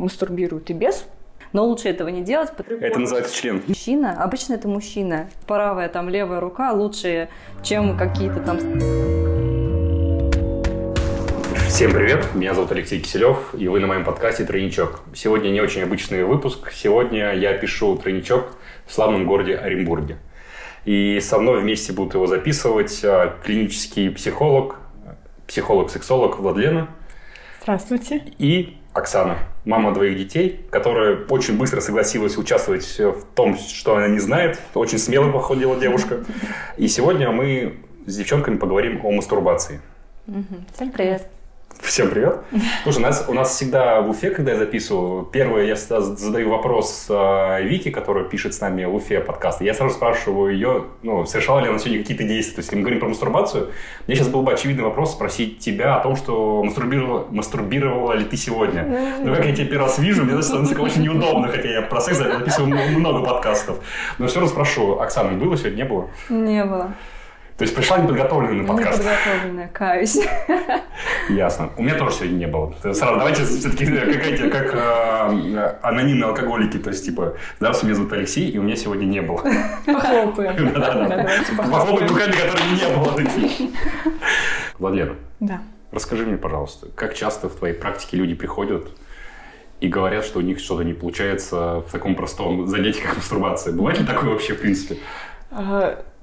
мастурбируют и без. Но лучше этого не делать. Это называется член. Мужчина, обычно это мужчина. Правая там левая рука лучше, чем какие-то там... Всем привет, меня зовут Алексей Киселев, и вы на моем подкасте «Тройничок». Сегодня не очень обычный выпуск. Сегодня я пишу «Тройничок» в славном городе Оренбурге. И со мной вместе будут его записывать а, клинический психолог, психолог-сексолог Владлена. Здравствуйте. И Оксана, мама двоих детей, которая очень быстро согласилась участвовать в том, что она не знает. Очень смело походила девушка. И сегодня мы с девчонками поговорим о мастурбации. Всем привет. Всем привет. Слушай, у нас, у нас всегда в Уфе, когда я записываю, первое, я задаю вопрос э, Вике, которая пишет с нами в Уфе подкаст. Я сразу спрашиваю ее, ну, совершала ли она сегодня какие-то действия. То есть, если мы говорим про мастурбацию, мне сейчас был бы очевидный вопрос спросить тебя о том, что мастурбировала, мастурбировала ли ты сегодня. Но как я тебя первый раз вижу, мне становится очень неудобно, хотя я про секс записываю много подкастов. Но все равно спрошу, Оксана, было сегодня, не было? Не было. То есть пришла неподготовленная на подкаст. Неподготовленная, каюсь. Ясно. У меня тоже сегодня не было. Сразу давайте все-таки какая-то как э, анонимные алкоголики. То есть, типа, здравствуйте, меня зовут Алексей, и у меня сегодня не было. Похлопаем. Да-да-да. Похлопаем руками, которые не было. Владлена. Да. Расскажи мне, пожалуйста, как часто в твоей практике люди приходят и говорят, что у них что-то не получается в таком простом занятии, как мастурбация. Бывает ли такое вообще, в принципе?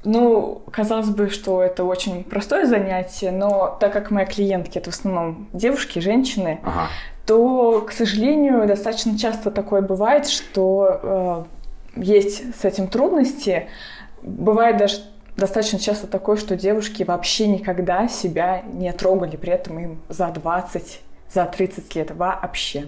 Ну, казалось бы, что это очень простое занятие, но так как мои клиентки это в основном девушки, женщины, ага. то, к сожалению, достаточно часто такое бывает, что э, есть с этим трудности. Бывает даже достаточно часто такое, что девушки вообще никогда себя не трогали, при этом им за 20, за 30 лет вообще.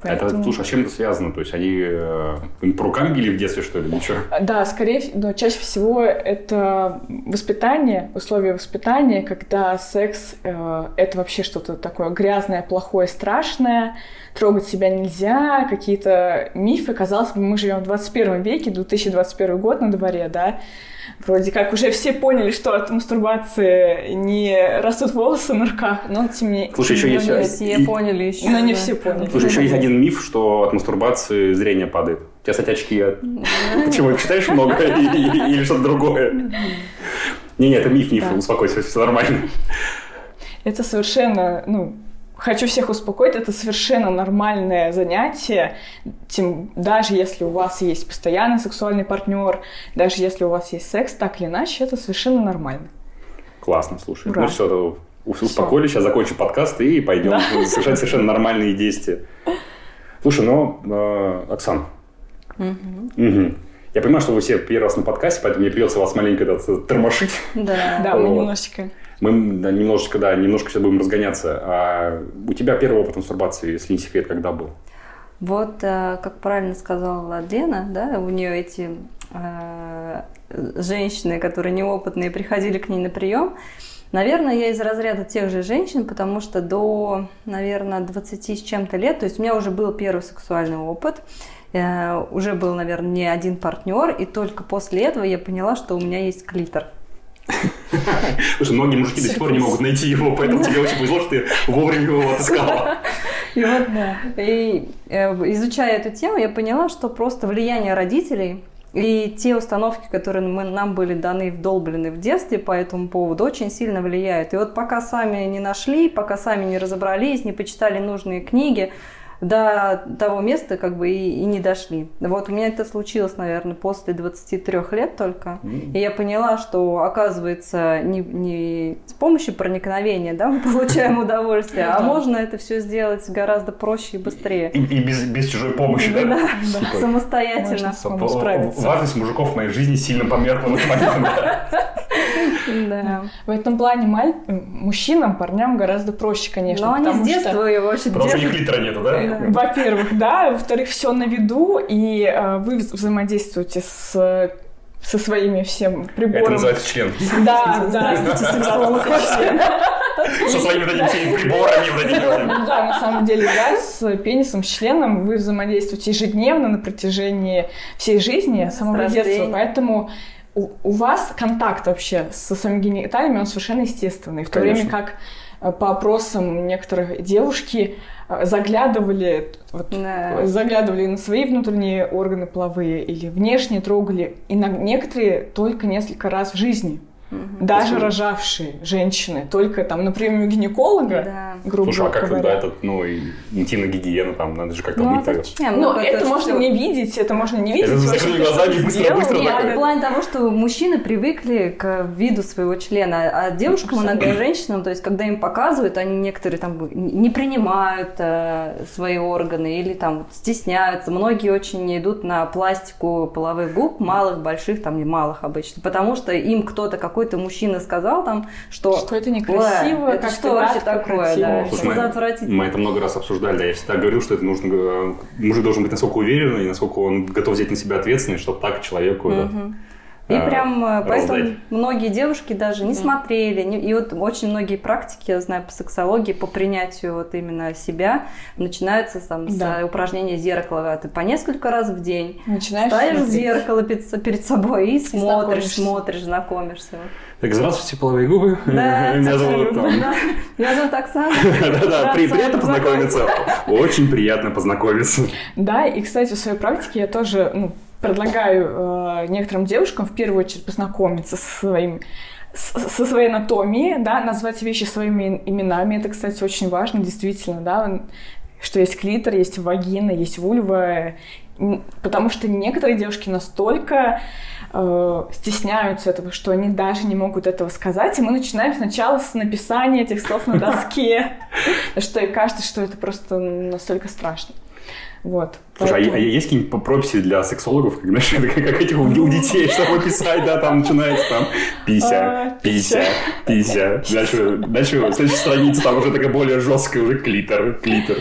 Поэтому... Это, слушай, а с чем это связано? То есть они э, по рукам били в детстве, что ли, ничего? Да, скорее но чаще всего это воспитание, условия воспитания, когда секс э, это вообще что-то такое грязное, плохое, страшное, трогать себя нельзя, какие-то мифы. Казалось бы, мы живем в 21 веке, 2021 год на дворе, да, вроде как уже все поняли, что от мастурбации не растут волосы на руках, но тем не Слушай, еще есть... Не все и... поняли еще. Но не все поняли. Слушай, еще есть один миф, что от мастурбации зрение падает. У тебя, кстати, очки... Почему? Читаешь много или что-то другое? Не-не, это миф, миф, успокойся, все нормально. Это совершенно, ну, хочу всех успокоить, это совершенно нормальное занятие, тем, даже если у вас есть постоянный сексуальный партнер, даже если у вас есть секс, так или иначе, это совершенно нормально. Классно, слушай. Ура. Ну все, успокоились, сейчас закончим подкаст и пойдем да. совершать совершенно нормальные действия. Слушай, ну, э, Оксан, угу. Угу. Я понимаю, что вы все первый раз на подкасте, поэтому мне придется вас маленько тормошить. Да, да, мы немножечко. Мы немножечко, да, немножко сейчас будем разгоняться. А у тебя первый опыт мастурбации, если не секрет, когда был? Вот, э, как правильно сказала Лена, да, у нее эти э, женщины, которые неопытные, приходили к ней на прием. Наверное, я из разряда тех же женщин, потому что до, наверное, 20 с чем-то лет, то есть у меня уже был первый сексуальный опыт, э, уже был, наверное, не один партнер, и только после этого я поняла, что у меня есть клитор. Слушай, многие мужики до сих пор не могут найти его, поэтому тебе очень повезло, что ты вовремя его отыскала. И вот, да. И э, изучая эту тему, я поняла, что просто влияние родителей и те установки, которые мы, нам были даны, вдолблены в детстве по этому поводу, очень сильно влияют. И вот пока сами не нашли, пока сами не разобрались, не почитали нужные книги, до того места как бы и, и не дошли. Вот у меня это случилось, наверное, после 23 лет только. Mm. И я поняла, что оказывается не, не с помощью проникновения да, мы получаем удовольствие, а можно это все сделать гораздо проще и быстрее. И, и без, без чужой помощи, да? Да, да. самостоятельно. Важность мужиков в моей жизни сильно померкла. Да. В этом плане мужчинам, парням гораздо проще, конечно. Но они с детства его очень Потому что у них литра нету, да? Во-первых, да. Во-вторых, все на виду, и э, вы взаимодействуете с со своими всем приборами. Это называется член. Да, да. Со своими вот этими приборами. Да, на самом деле, да, с пенисом, с членом вы взаимодействуете ежедневно на протяжении всей жизни, самого детства. Поэтому у, вас контакт вообще со своими гениталиями, он совершенно естественный. В то время как э, по опросам некоторых девушки заглядывали, вот, да. заглядывали на свои внутренние органы половые или внешне трогали, и на некоторые только несколько раз в жизни. Угу. Даже Слушай, рожавшие женщины, только там на премию гинеколога, да. грубо Слушай, а как говоря. тогда этот, ну, интимная гигиена, там, надо же как-то ну, быть. Зачем? Ну, ну это, это можно все... не видеть, это можно не видеть. Это закрыли глазами быстро, быстро. Нет, в плане того, что мужчины привыкли к виду своего члена, а девушкам, иногда женщинам, то есть, когда им показывают, они некоторые там не принимают э, свои органы или там стесняются. Многие очень идут на пластику половых губ, малых, больших, там, не малых обычно, потому что им кто-то какой какой-то мужчина сказал там, что... Что это некрасиво, это что вообще такое, да, Слушай, что за отвратительно. Мы это много раз обсуждали, да, я всегда говорил, что это нужно... Э, мужик должен быть насколько уверен и насколько он готов взять на себя ответственность, чтобы так человеку... Угу. Да, и а, прям э, поэтому многие девушки даже не смотрели. Не, и вот очень многие практики, я знаю, по сексологии, по принятию вот именно себя, начинаются там, да. с упражнения зеркала. Ты по несколько раз в день Начинаешь ставишь смотреть. зеркало перед, перед собой и, и смотришь, смотришь, знакомишься. Так, здравствуйте, половые губы. Да, Меня зовут там... Меня зовут Оксана. Да-да, приятно познакомиться. Очень приятно познакомиться. Да, и, кстати, в своей практике я тоже ну, предлагаю э, некоторым девушкам в первую очередь познакомиться со своим со своей анатомией, да, назвать вещи своими именами. Это, кстати, очень важно, действительно, да, что есть клитор, есть вагина, есть вульва, потому что некоторые девушки настолько э, стесняются этого, что они даже не могут этого сказать, и мы начинаем сначала с написания этих слов на доске, что и кажется, что это просто настолько страшно. Вот. Слушай, а Поэтому... а, есть какие-нибудь прописи для сексологов, как, знаешь, это как этих у детей, чтобы писать, да, там начинается там пися, пися, пися. Дальше, дальше следующая страница, там уже такая более жесткая, уже клитор, клитор.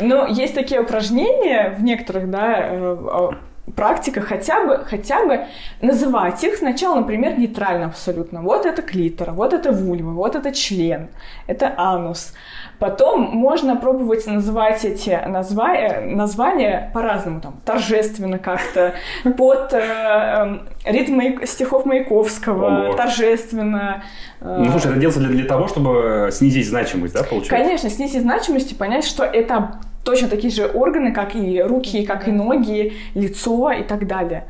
Ну, есть такие упражнения в некоторых, да, э, практика хотя бы, хотя бы называть их сначала, например, нейтрально абсолютно. Вот это клитор, вот это вульва, вот это член, это анус. Потом можно пробовать называть эти назва... названия по-разному, там, торжественно как-то, под э, эм, ритм стихов Маяковского, Ого. торжественно. Э... Ну, слушай, это делается для, для того, чтобы снизить значимость, да, получается? Конечно, снизить значимость и понять, что это точно такие же органы, как и руки, как и ноги, лицо и так далее.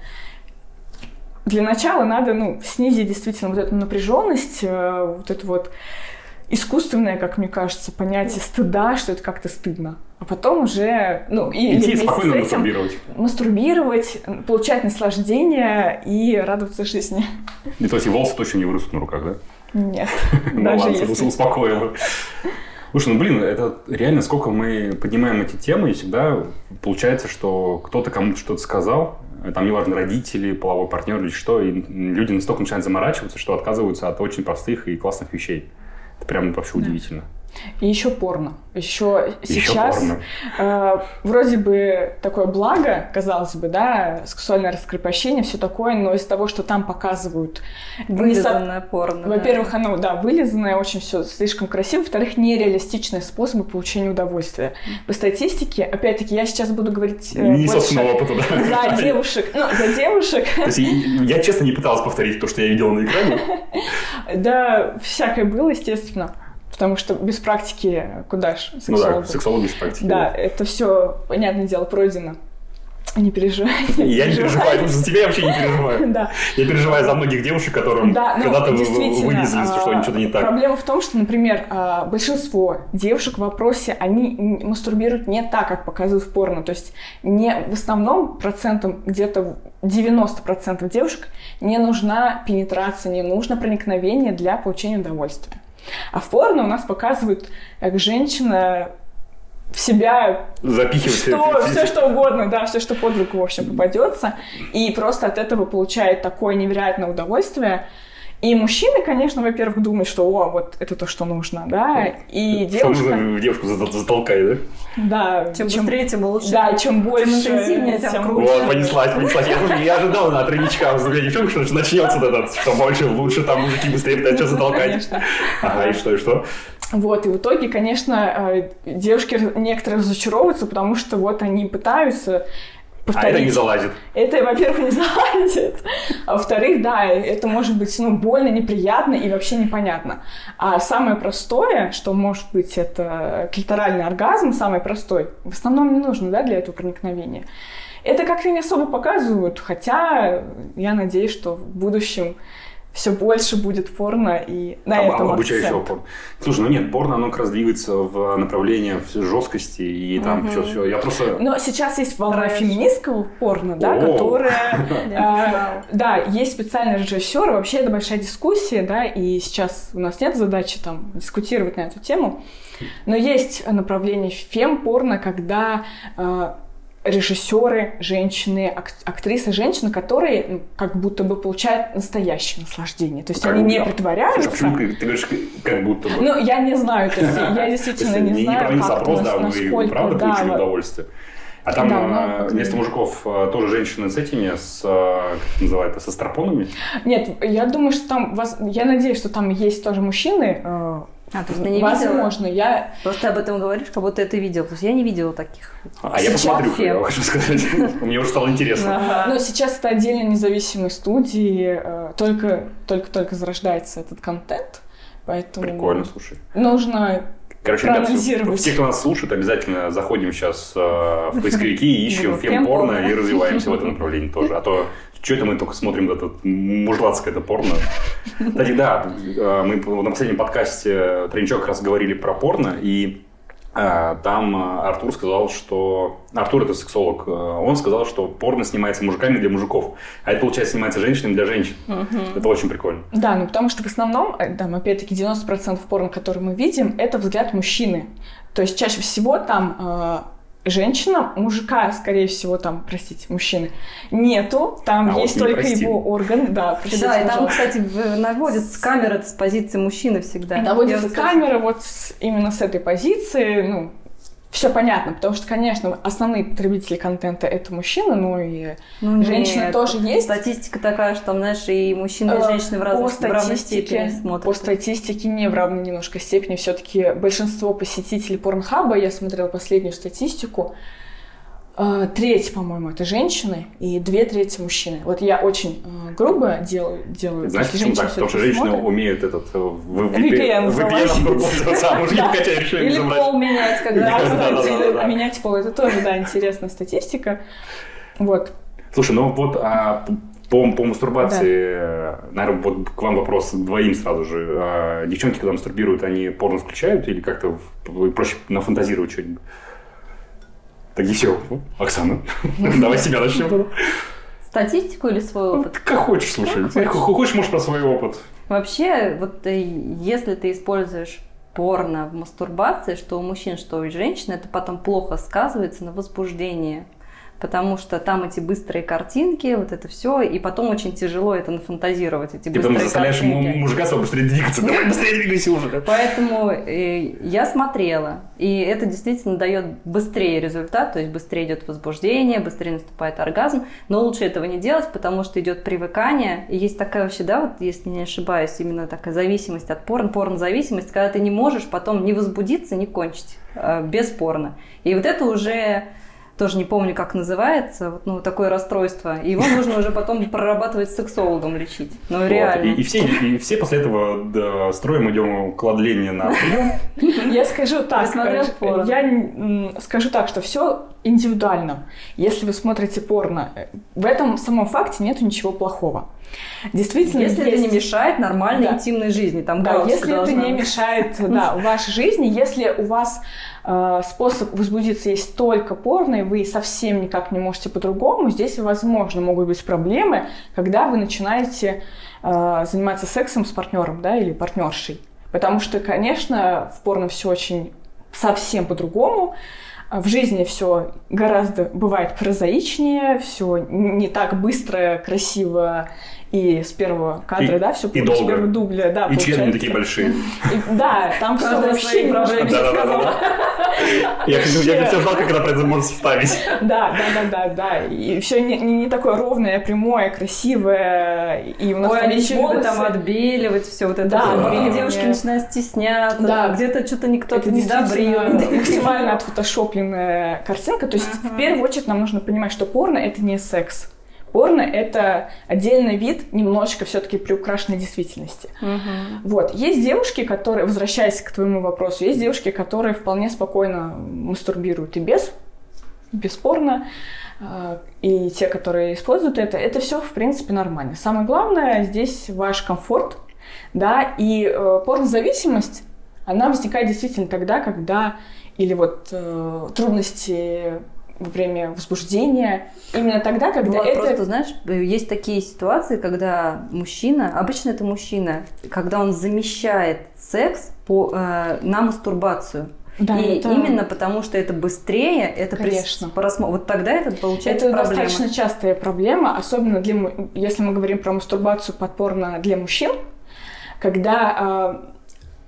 Для начала надо ну, снизить действительно вот эту напряженность, э, вот эту вот искусственное, как мне кажется, понятие стыда, что это как-то стыдно. А потом уже, ну, и Идти спокойно этим мастурбировать. Мастурбировать, получать наслаждение и радоваться жизни. И то есть и волосы точно не вырастут на руках, да? Нет. Ну даже если. успокоила. Слушай, ну блин, это реально сколько мы поднимаем эти темы, и всегда получается, что кто-то кому-то что-то сказал, там неважно, родители, половой партнер или что, и люди настолько начинают заморачиваться, что отказываются от очень простых и классных вещей. Это прям вообще да. удивительно. И еще порно. Еще, сейчас порно. Э, вроде бы такое благо, казалось бы, да, сексуальное раскрепощение, все такое, но из того, что там показывают... Вылизанное со... порно. Во-первых, да. оно, да, вылизанное, очень все слишком красиво. Во-вторых, нереалистичные способы получения удовольствия. По статистике, опять-таки, я сейчас буду говорить... Э, не собственного опыта, да. За девушек. Ну, за девушек. То есть я, честно, не пыталась повторить то, что я видела на экране. Да, всякое было, естественно. Потому что без практики куда ж сексолог? Ну да, сексолог без практики. Да, это все, понятное дело, пройдено. Не переживай. Я не переживаю, за тебя я вообще не переживаю. Да. Я переживаю за многих девушек, которым да, ну, когда-то вылезли, что а, что-то не так. Проблема в том, что, например, а, большинство девушек в вопросе, они мастурбируют не так, как показывают в порно. То есть не в основном процентом, где-то 90% девушек не нужна пенетрация, не нужно проникновение для получения удовольствия. А в порно у нас показывают, как женщина в себя запихивать что, все что угодно, да, все что под руку в общем попадется, и просто от этого получает такое невероятное удовольствие. И мужчины, конечно, во-первых, думают, что о, вот это то, что нужно, да, и девушка... Что девушку затолкай, да? Да. Чем, чем быстрее, тем лучше. Да, чем больше, чем интенсивнее, тем, тем круче. Вот, понеслась, понеслась. Я, я ожидал на тройничка взгляда девчонок, что начнется этот, что больше, лучше, там мужики быстрее пытаются затолкать. Конечно. Ага, и что, и что? Вот, и в итоге, конечно, э, девушки некоторые разочаровываются, потому что вот они пытаются, повторить. А это не залазит. Это, во-первых, не залазит. А во-вторых, да, это может быть ну, больно, неприятно и вообще непонятно. А самое простое, что может быть, это клиторальный оргазм, самый простой, в основном не нужно да, для этого проникновения. Это как-то не особо показывают, хотя я надеюсь, что в будущем все больше будет порно и на а, этом обучающего акцент. порно. Слушай, ну нет, порно, оно как раз двигается в направлении жесткости и там угу. все, все. Я просто... Но сейчас есть волна феминистского порно, да, которая... А, да, есть специальный режиссер, вообще это большая дискуссия, да, и сейчас у нас нет задачи там дискутировать на эту тему, но есть направление фем-порно, когда а, режиссеры, женщины, ак- актрисы, женщины, которые ну, как будто бы получают настоящее наслаждение. То есть как они не притворяются. Почему ты говоришь, как будто бы? Ну, я не знаю, то есть я действительно не знаю, как запрос, да, вы правда получили удовольствие. А там да, вместо мужиков а, тоже женщины с этими, с, а, как называется, со старпонами? Нет, я думаю, что там, я надеюсь, что там есть тоже мужчины, а, то есть ты не Возможно, видела? я... Просто об этом говоришь, как будто ты видел. То есть я не видела таких. А я посмотрю, я хочу сказать. Мне уже стало интересно. Но сейчас это отдельно независимые студии. Э, только, только, только зарождается этот контент. Поэтому... Прикольно, слушай. Нужно Короче, ребят, все, кто нас слушает, обязательно заходим сейчас э, в поисковики и ищем фем-порно и развиваемся в этом направлении тоже. А то что это мы только смотрим это мужлацкое это порно? Кстати, да, э, мы на последнем подкасте Тренчок как раз говорили про порно, и э, там э, Артур сказал, что... Артур это сексолог. Он сказал, что порно снимается мужиками для мужиков. А это, получается, снимается женщинами для женщин. Угу. Это очень прикольно. Да, ну потому что в основном, там, опять-таки, 90% порно, который мы видим, это взгляд мужчины. То есть чаще всего там женщина, мужика, скорее всего, там, простите, мужчины, нету. Там а есть только простили. его орган. Да, да и там, кстати, наводится камера с позиции мужчины всегда. И наводится камера вот с, именно с этой позиции, ну, все понятно, потому что, конечно, основные потребители контента это мужчины, но и ну, женщины нет. тоже есть. Статистика такая, что там, знаешь, и мужчины, и э, женщины в, разных, по в равной степени смотрят. По статистике не в равной немножко степени. Все-таки большинство посетителей Порнхаба, я смотрела последнюю статистику, треть, по-моему, это женщины, и две трети мужчины. Вот я очень uh, грубо делаю. делаю Знаешь, почему так? Потому что женщины смотрят. умеют этот э, VPN, VPN а Или пол менять, когда менять пол. Это тоже, да, интересная статистика. Вот. Слушай, ну вот а, по, по мастурбации, да. наверное, вот к вам вопрос двоим сразу же. А, девчонки, когда мастурбируют, они порно включают или как-то проще нафантазировать что-нибудь? Так и все. Оксана, давай себя начнем. Статистику или свой ну, опыт? Как хочешь, слушай. Как хочешь, можешь про свой опыт. Вообще, вот э, если ты используешь порно в мастурбации, что у мужчин, что у женщин, это потом плохо сказывается на возбуждении потому что там эти быстрые картинки, вот это все, и потом очень тяжело это нафантазировать, эти Ты быстрые потом заставляешь картинки. мужика своего быстрее двигаться, давай быстрее двигайся уже. Поэтому э, я смотрела, и это действительно дает быстрее результат, то есть быстрее идет возбуждение, быстрее наступает оргазм, но лучше этого не делать, потому что идет привыкание, и есть такая вообще, да, вот если не ошибаюсь, именно такая зависимость от порно, порно-зависимость, когда ты не можешь потом не возбудиться, не кончить э, без порно. И вот это уже тоже не помню, как называется, вот, ну, такое расстройство. И его нужно уже потом прорабатывать с сексологом лечить. Ну, вот. реально. И, и, все, и все после этого да, строим идем кладление на прием. Я скажу так, я скажу так, что все индивидуально. Если вы смотрите порно, в этом самом факте нет ничего плохого. Действительно, если есть... это не мешает нормальной да. интимной жизни, там да, если это не мешает да, вашей жизни, если у вас э, способ возбудиться есть только порно, и вы совсем никак не можете по-другому, здесь, возможно, могут быть проблемы, когда вы начинаете э, заниматься сексом с партнером, да, или партнершей. Потому что, конечно, в порно все очень совсем по-другому. В жизни все гораздо бывает прозаичнее, все не так быстро, красиво и с первого кадра, и, да, все и долго. с первого дубля, да, И члены такие большие. И, да, там все вообще проблемы. Да, да, Я все ждал, как это произойдет, может вставить. Да, да, да, да, да. И все не, не такое ровное, прямое, красивое. И у нас Ой, они еще там отбеливать все вот это. Да, Или девушки начинают стесняться, да. где-то что-то никто не добрил. Максимально отфотошопленная картинка. То есть, в первую очередь, нам нужно понимать, что порно — это не секс. Порно — это отдельный вид немножечко все-таки приукрашенной действительности. Угу. Вот. Есть девушки, которые, возвращаясь к твоему вопросу, есть девушки, которые вполне спокойно мастурбируют и без, бесспорно. А, и те, которые используют это, это все, в принципе, нормально. Самое главное здесь ваш комфорт, да, и э, порнозависимость, она возникает действительно тогда, когда или вот э, трудности во время возбуждения. Именно тогда, когда вот, это... Просто, знаешь, есть такие ситуации, когда мужчина, обычно это мужчина, когда он замещает секс по, э, на мастурбацию. Да, и это... именно потому, что это быстрее, это Конечно. Просмо... Вот тогда это получается это проблема. достаточно частая проблема, особенно для, если мы говорим про мастурбацию подпорно для мужчин, когда э,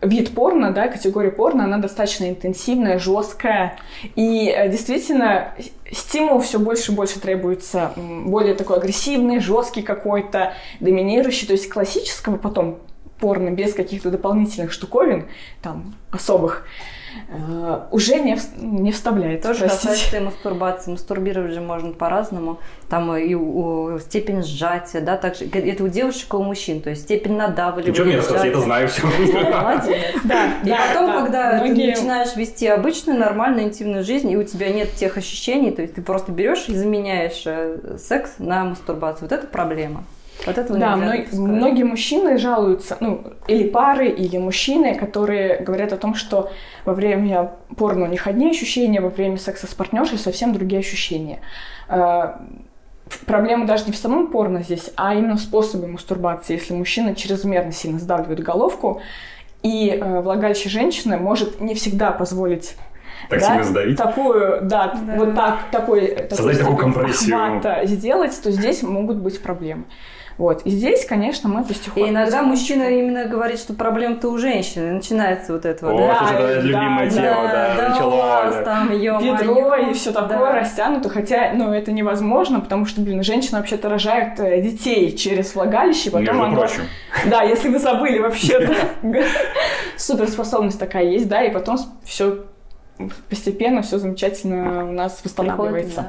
вид порно, да, категория порно, она достаточно интенсивная, жесткая. И э, действительно, стимул все больше и больше требуется более такой агрессивный, жесткий какой-то, доминирующий. То есть классического потом порно без каких-то дополнительных штуковин, там, особых, уже не, не вставляет. Тоже простите. касается и мастурбации. Мастурбировать же можно по-разному. Там и у, у, степень сжатия, да, также это у девушек и у мужчин, то есть степень надавливания. Ничего мне рассказать, я это знаю все. Молодец. Да. И потом, когда ты начинаешь вести обычную, нормальную, интимную жизнь, и у тебя нет тех ощущений, то есть ты просто берешь и заменяешь э, секс на мастурбацию. Вот это проблема. Вот этого да, мно- многие мужчины жалуются, ну, или пары, или мужчины, которые говорят о том, что во время порно у них одни ощущения, во время секса с партнершей совсем другие ощущения. А, проблема даже не в самом порно здесь, а именно в способе мастурбации. Если мужчина чрезмерно сильно сдавливает головку, и э, влагалище женщины может не всегда позволить так да, сильно сдавить. Такую, да, да. вот так, такой, Создать такую компрессию. сделать, то здесь могут быть проблемы. Вот. И здесь, конечно, мы потихоньку... И иногда мужчина именно говорит, что проблема-то у женщины. начинается вот это вот. О, да, это да, любимое да, тема, да, да, началось. Да. там, Бедро и все такое да. растянуто. Хотя, ну, это невозможно, потому что, блин, женщина вообще-то рожает э, детей через влагалище. Потом Между оно... прочим. Да, если вы забыли вообще-то. Суперспособность такая есть, да, и потом все постепенно все замечательно у нас восстанавливается.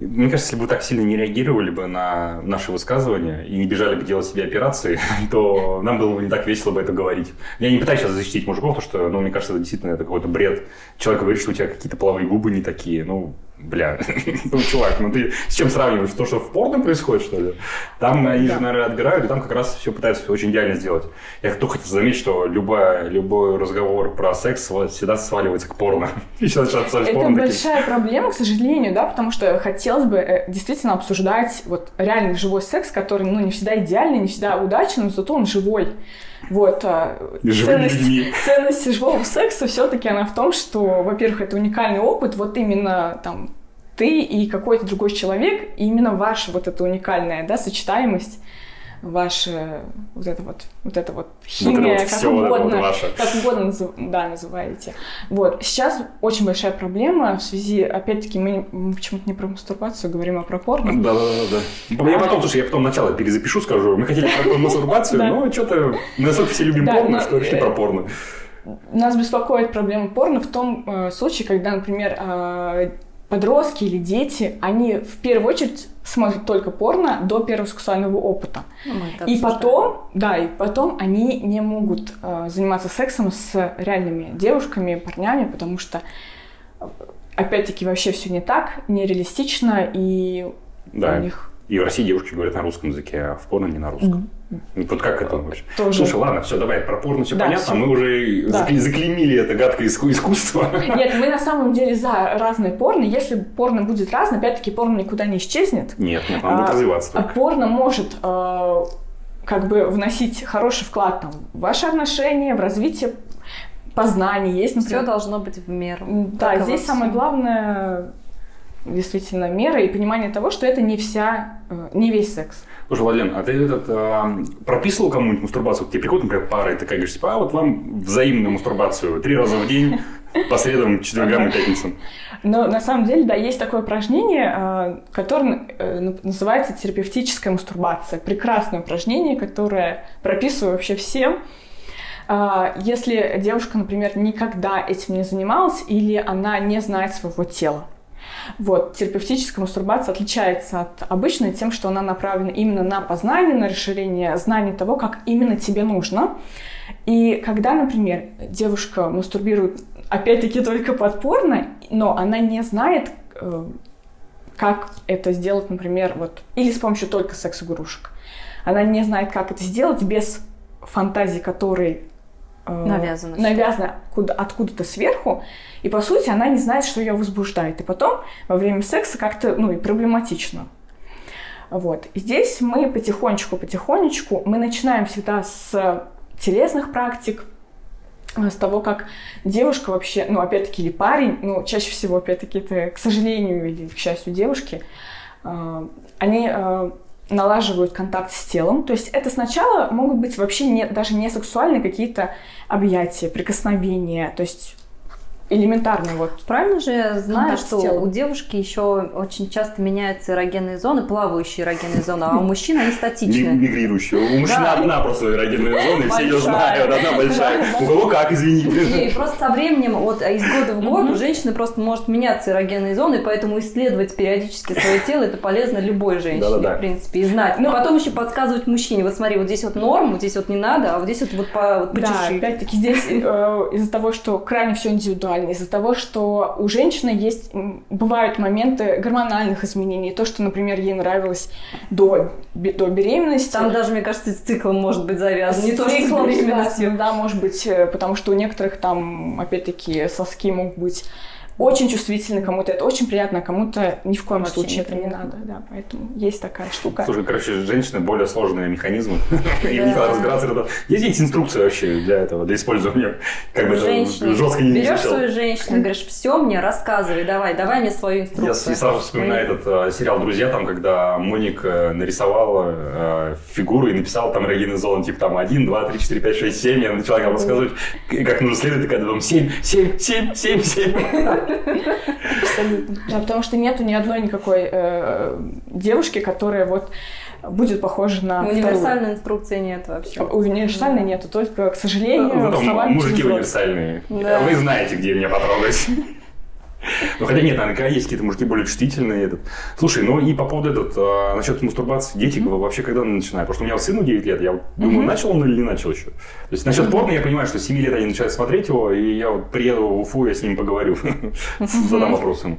Мне кажется, если бы так сильно не реагировали бы на наши высказывания и не бежали бы делать себе операции, то нам было бы не так весело бы это говорить. Я не пытаюсь сейчас защитить мужиков, потому что, ну, мне кажется, это действительно это какой-то бред. Человек говорит, что у тебя какие-то половые губы не такие. Ну, Бля, ну, чувак, ну ты с чем сравниваешь? То, что в порно происходит, что ли? Там они же, наверное, отбирают, и там как раз все пытаются очень идеально сделать. Я только хотел заметить, что любая, любой разговор про секс всегда сваливается к порно. Это порно большая таким. проблема, к сожалению, да, потому что хотелось бы э, действительно обсуждать вот реальный живой секс, который, ну, не всегда идеальный, не всегда удачный, но зато он живой. Вот. А, ценность, ценность живого секса все-таки она в том, что, во-первых, это уникальный опыт, вот именно там ты и какой-то другой человек, и именно ваша вот эта уникальная, да, сочетаемость ваша вот это вот, вот это вот химия, вот как угодно, вот как угодно да, называете. Вот. Сейчас очень большая проблема в связи, опять-таки, мы, мы почему-то не про мастурбацию говорим, а про порно. Да, да, да, да. Я потом, слушай, я потом начало перезапишу, скажу. Мы хотели про мастурбацию, но что-то мы настолько все любим порно, что решили про порно. Нас беспокоит проблема порно в том э, случае, когда, например, э, подростки или дети, они в первую очередь смотрят только порно до первого сексуального опыта. Ну, и потом, да, и потом они не могут э, заниматься сексом с реальными девушками, парнями, потому что опять-таки вообще все не так, нереалистично, и да. у них и в России девушки говорят на русском языке, а в порно не на русском. Mm-hmm. Вот как это вообще? Тоже. Слушай, ладно, все, давай, про порно все да, понятно, все. мы уже да. заклеймили это гадкое искусство. Нет, мы на самом деле за разные порно. Если порно будет разное, опять-таки порно никуда не исчезнет. Нет, нет, он будет а, развиваться. А порно может э, как бы вносить хороший вклад там, в ваши отношения, в развитие познания. Есть, например... Все должно быть в меру. Да, здесь самое главное действительно меры и понимание того, что это не вся, э, не весь секс. Слушай, Владлен, а ты этот, э, прописывал кому-нибудь мастурбацию? К тебе приходит, например, пара, и такая говоришь, типа, а вот вам взаимную мастурбацию три раза в день, по средам, четвергам и пятницам. Но на самом деле, да, есть такое упражнение, э, которое э, называется терапевтическая мастурбация. Прекрасное упражнение, которое прописываю вообще всем. А, если девушка, например, никогда этим не занималась или она не знает своего тела, вот, терапевтическая мастурбация отличается от обычной тем, что она направлена именно на познание, на расширение знаний того, как именно тебе нужно. И когда, например, девушка мастурбирует, опять-таки, только подпорно, но она не знает, э, как это сделать, например, вот, или с помощью только секс-игрушек. Она не знает, как это сделать без фантазии, которые э, навязаны, навязаны откуда-то сверху, и, по сути, она не знает, что ее возбуждает. И потом, во время секса, как-то, ну, и проблематично. Вот. И здесь мы потихонечку-потихонечку, мы начинаем всегда с телесных практик, э, с того, как девушка вообще, ну, опять-таки, или парень, ну, чаще всего, опять-таки, это, к сожалению или к счастью, девушки, э, они э, налаживают контакт с телом. То есть это сначала могут быть вообще не, даже не сексуальные какие-то объятия, прикосновения. То есть элементарно вот. Правильно же я знаю, что у девушки еще очень часто меняются эрогенные зоны, плавающие эрогенные зоны, а у мужчин они статичные. Мигрирующие. У мужчин одна просто эрогенная зона, и все ее знают, одна большая. У кого как, извините. И просто со временем, вот из года в год у женщины просто может меняться эрогенные зоны, поэтому исследовать периодически свое тело это полезно любой женщине, в принципе, и знать. Но потом еще подсказывать мужчине, вот смотри, вот здесь вот норм, вот здесь вот не надо, а вот здесь вот, вот по, по да, опять-таки здесь э, из-за того, что крайне все индивидуально, нормально из-за того, что у женщины есть, бывают моменты гормональных изменений. То, что, например, ей нравилось до, до беременности. Там даже, мне кажется, с циклом может быть завязан. Не то, что с беременностью. Да, может быть, э, потому что у некоторых там, опять-таки, соски могут быть очень чувствительны, кому-то это очень приятно, а кому-то ни в коем Вообще случае это не надо. Да, поэтому есть такая штука. Слушай, короче, женщины более сложные механизмы. И в них надо разбираться. Есть есть инструкция вообще для этого, для использования? Как бы жестко не Берешь свою женщину, говоришь, все мне рассказывай, давай, давай мне свою инструкцию. Я сразу вспоминаю этот э, сериал «Друзья», там, когда Моника нарисовала э, фигуру и написала там эрогенный зон, типа там 1, 2, 3, 4, 5, 6, 7. Я начала рассказывать, как нужно следовать, такая, там 7, 7, 7, 7, 7. Абсолютно. Да, потому что нету ни одной никакой э, девушки, которая вот будет похожа на Универсальной вторую. инструкции нет вообще. Универсальной да. нету, только, к сожалению, ну, там, мужики универсальные. Да. Вы знаете, где меня потрогать. Ну, хотя нет, наверняка есть какие-то мужики более чувствительные. Этот. Слушай, ну и по поводу этот, а, насчет мастурбации, дети mm-hmm. вообще когда начинают? Потому что у меня сыну 9 лет, я вот думаю, mm-hmm. начал он или не начал еще. То есть насчет mm-hmm. порно я понимаю, что с 7 лет они начинают смотреть его, и я вот приеду в Уфу, я с ним поговорю, задам вопрос ему.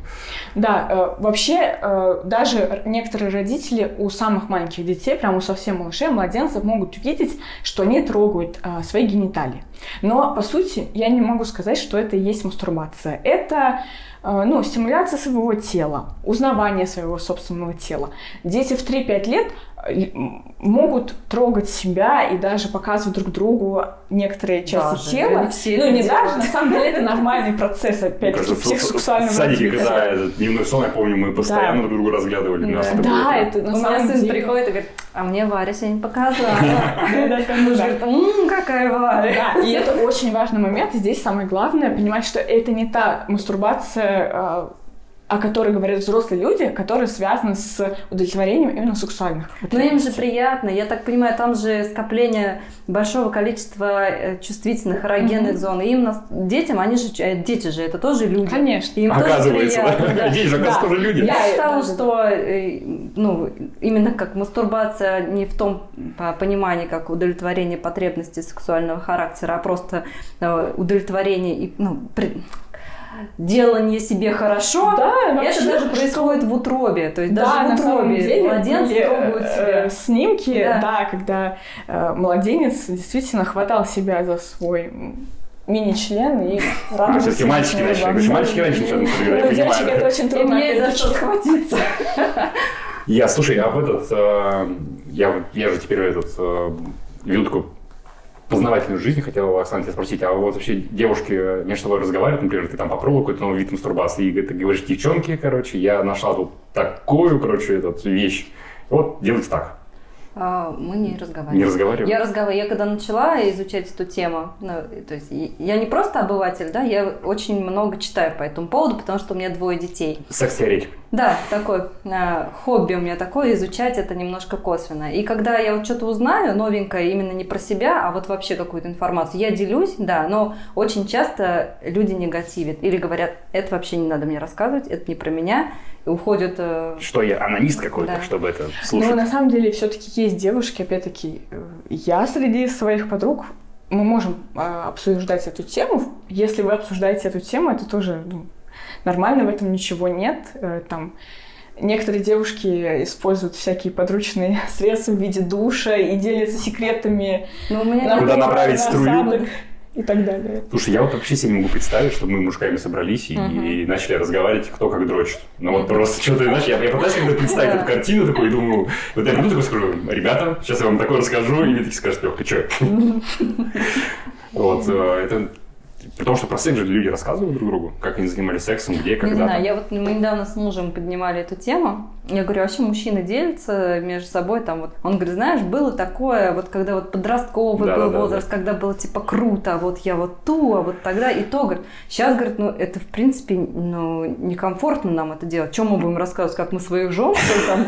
Да, э, вообще э, даже некоторые родители у самых маленьких детей, прямо у совсем малышей, младенцев, могут видеть, что они трогают э, свои гениталии. Но, по сути, я не могу сказать, что это и есть мастурбация. Это ну, стимуляция своего тела, узнавание своего собственного тела. Дети в 3-5 лет э, могут трогать себя и даже показывать друг другу некоторые части даже, тела. Все ну, не даже, на самом деле, это нормальный процесс, опять-таки, психосексуального В садике, когда этот дневной сон, я помню, мы постоянно друг друга разглядывали. Да, да это на самом деле. сын приходит и говорит, а мне Варя сегодня показывала. Ммм, какая Варя. И это очень важный момент. И здесь самое главное понимать, что это не та мастурбация, а, о которой говорят взрослые люди, которые связаны с удовлетворением именно сексуальных. Но им же приятно. Я так понимаю, там же скопление большого количества э, чувствительных эрогенных mm-hmm. зон. И им детям, они же э, дети же, это тоже люди. Конечно. Им оказывается, тоже приятно. Дети же, оказывается, тоже люди. Я считала, что э, ну, именно как мастурбация не в том понимании, как удовлетворение потребностей сексуального характера, а просто удовлетворение и ну, делание себе хорошо, да, вообще, это даже происходит в утробе. То есть да, даже в утробе деле, младенцы трогают себя. Э, снимки, да, да когда э, младенец действительно хватал себя за свой мини-член и радовался. А, все-таки мальчики начали. Мальчики раньше начали Ну, девочки это очень трудно. И за что схватиться. Я, слушай, а в этот, э, я, я же теперь этот, э, веду такой познавательную жизнь хотел Оксана тебя спросить, а вот вообще девушки между собой разговаривают, например, ты там попробовал какой-то новый вид мастурбации, и ты говоришь, девчонки, короче, я нашла тут такую, короче, этот вещь. Вот делайте так. А, мы не разговариваем. Не разговариваем? Я разговариваю. Я когда начала изучать эту тему, ну, то есть я не просто обыватель, да, я очень много читаю по этому поводу, потому что у меня двое детей. Секс-теоретик. Да, такой э, хобби у меня такое, изучать это немножко косвенно. И когда я вот что-то узнаю новенькое, именно не про себя, а вот вообще какую-то информацию, я делюсь, да, но очень часто люди негативят или говорят, это вообще не надо мне рассказывать, это не про меня, и уходят... Э... Что я, анонист какой-то, да. чтобы это слушать? Ну, на самом деле, все-таки есть девушки, опять-таки, я среди своих подруг, мы можем э, обсуждать эту тему. Если вы обсуждаете эту тему, это тоже ну, нормально, в этом ничего нет. Э, там Некоторые девушки используют всякие подручные средства в виде душа и делятся секретами. Ну, у меня Куда направить струю? И так далее. Слушай, я вот вообще себе не могу представить, что мы мужиками собрались и, uh-huh. и начали разговаривать, кто как дрочит. Ну вот просто что-то, знаешь, я, я пытаюсь когда представить эту картину такой, и думаю, вот я приду такой скажу, ребята, сейчас я вам такое расскажу, и мне такие скажут, Лёх, ты что? Вот, э, это Потому что про секс же люди рассказывают друг другу, как они занимались сексом, где, когда. Не знаю, я вот мы недавно с мужем поднимали эту тему. Я говорю, вообще мужчины делятся между собой там вот. Он говорит, знаешь, было такое, вот когда вот подростковый да, был да, возраст, да. когда было типа круто, а вот я вот ту, а вот тогда и то, говорит. Сейчас, говорит, ну это в принципе, ну некомфортно нам это делать. Чем мы будем рассказывать, как мы своих жен, что там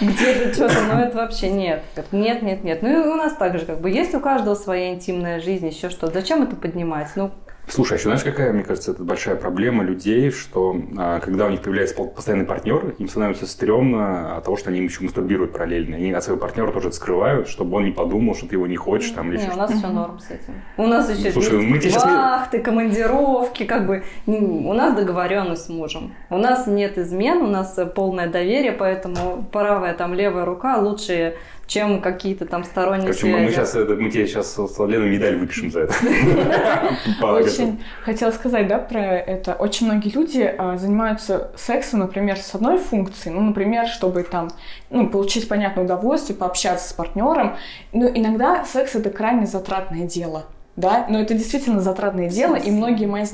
где-то что-то, ну это вообще нет. Нет, нет, нет. Ну и у нас также как бы есть у каждого своя интимная жизнь, еще что. Зачем это поднимать? Ну Слушай, а еще знаешь, какая, мне кажется, это большая проблема людей, что а, когда у них появляется постоянный партнер, им становится стрёмно от того, что они еще мастурбируют параллельно. Они от своего партнера тоже это скрывают, чтобы он не подумал, что ты его не хочешь. Там, или не, у нас все норм с этим. У нас еще Слушай, мы сейчас... вахты, командировки, как бы. У нас договоренность с мужем. У нас нет измен, у нас полное доверие, поэтому правая там левая рука лучшие чем какие-то там сторонние Короче, связи. Мы, сейчас, мы тебе сейчас с Леной медаль выпишем за это. Очень хотела сказать, да, про это. Очень многие люди а, занимаются сексом, например, с одной функцией, ну, например, чтобы там, ну, получить понятное удовольствие, пообщаться с партнером. Но иногда секс это крайне затратное дело, да, но это действительно затратное дело, и многие мои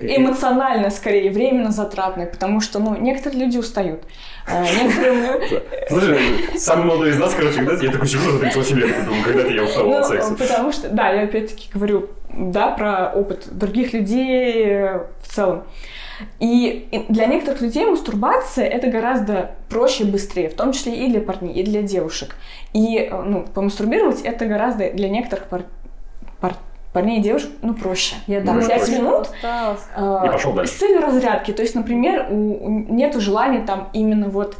эмоционально, скорее, временно затратное, потому что, ну, некоторые люди устают. А, некоторые... Слушай, самый молодой из нас, короче, когда я такой сижу за 38 лет, думаю, когда-то я устал от ну, секса. Потому что, да, я опять-таки говорю, да, про опыт других людей в целом. И для некоторых людей мастурбация это гораздо проще и быстрее, в том числе и для парней, и для девушек. И ну, помастурбировать это гораздо для некоторых пар, пар, парней и девушек, ну, проще. Я думаю, 5 минут э, с целью разрядки. То есть, например, у, нету желания там именно вот,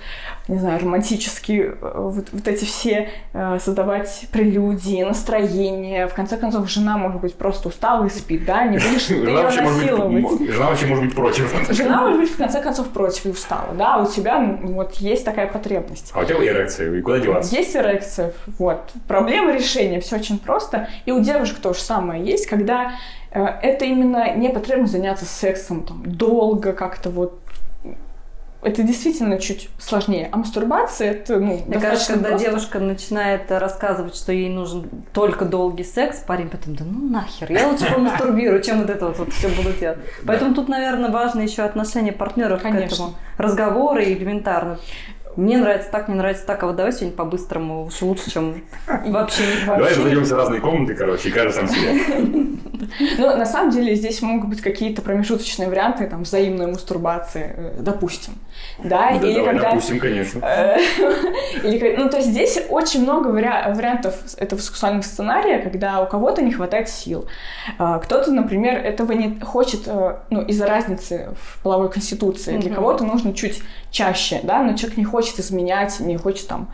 не знаю, романтические э, вот, вот эти все э, создавать прелюдии, настроение. В конце концов, жена, может быть, просто устала и спит, да? Не будешь ты ее насиловать. Жена вообще может быть против. Жена может быть, в конце концов, против и устала, да? У тебя вот есть такая потребность. А у тебя эрекция, и куда деваться? Есть эрекция, вот. Проблема решения, все очень просто. И у девушек то же самое есть, когда э, это именно не потребно заняться сексом там, долго, как-то вот это действительно чуть сложнее. А мастурбация это, ну, Мне кажется, когда просто. девушка начинает рассказывать, что ей нужен только долгий секс, парень потом, да ну нахер, я лучше помастурбирую, чем вот это вот, вот все буду делать. Поэтому тут, наверное, важно еще отношение партнеров к этому. Разговоры элементарно мне нравится так, мне нравится так, а вот давай сегодня по-быстрому, уж лучше, чем вообще не Давай разойдемся в разные комнаты, короче, и каждый сам себе. Ну, на самом деле, здесь могут быть какие-то промежуточные варианты, там, взаимной мастурбации, э, допустим. Да, да или давай, когда... допустим, конечно. Э, или, ну, то есть здесь очень много вариантов этого сексуального сценария, когда у кого-то не хватает сил. А, кто-то, например, этого не хочет, э, ну, из-за разницы в половой конституции. Для кого-то нужно чуть чаще, да, но человек не хочет изменять, не хочет там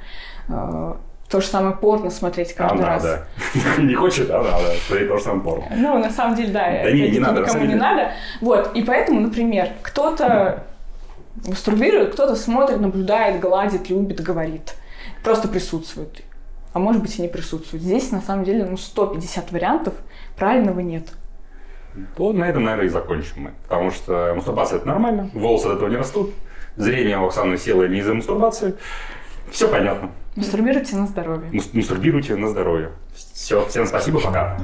э, то же самое порно смотреть каждый а раз. Надо. не хочет, а надо смотреть то же самое порно. Ну, на самом деле, да. Да не, не надо. Никому не надо. Вот, и поэтому, например, кто-то мастурбирует, кто-то смотрит, наблюдает, гладит, любит, говорит. Просто присутствует. А может быть и не присутствует. Здесь, на самом деле, ну, 150 вариантов, правильного нет. То на этом, наверное, и закончим мы. Потому что мастурбация – это нормально, волосы от этого не растут, Зрение у Оксаны село не из-за мастурбации. Все понятно. Мастурбируйте на здоровье. Мастурбируйте на здоровье. Все, всем спасибо, пока.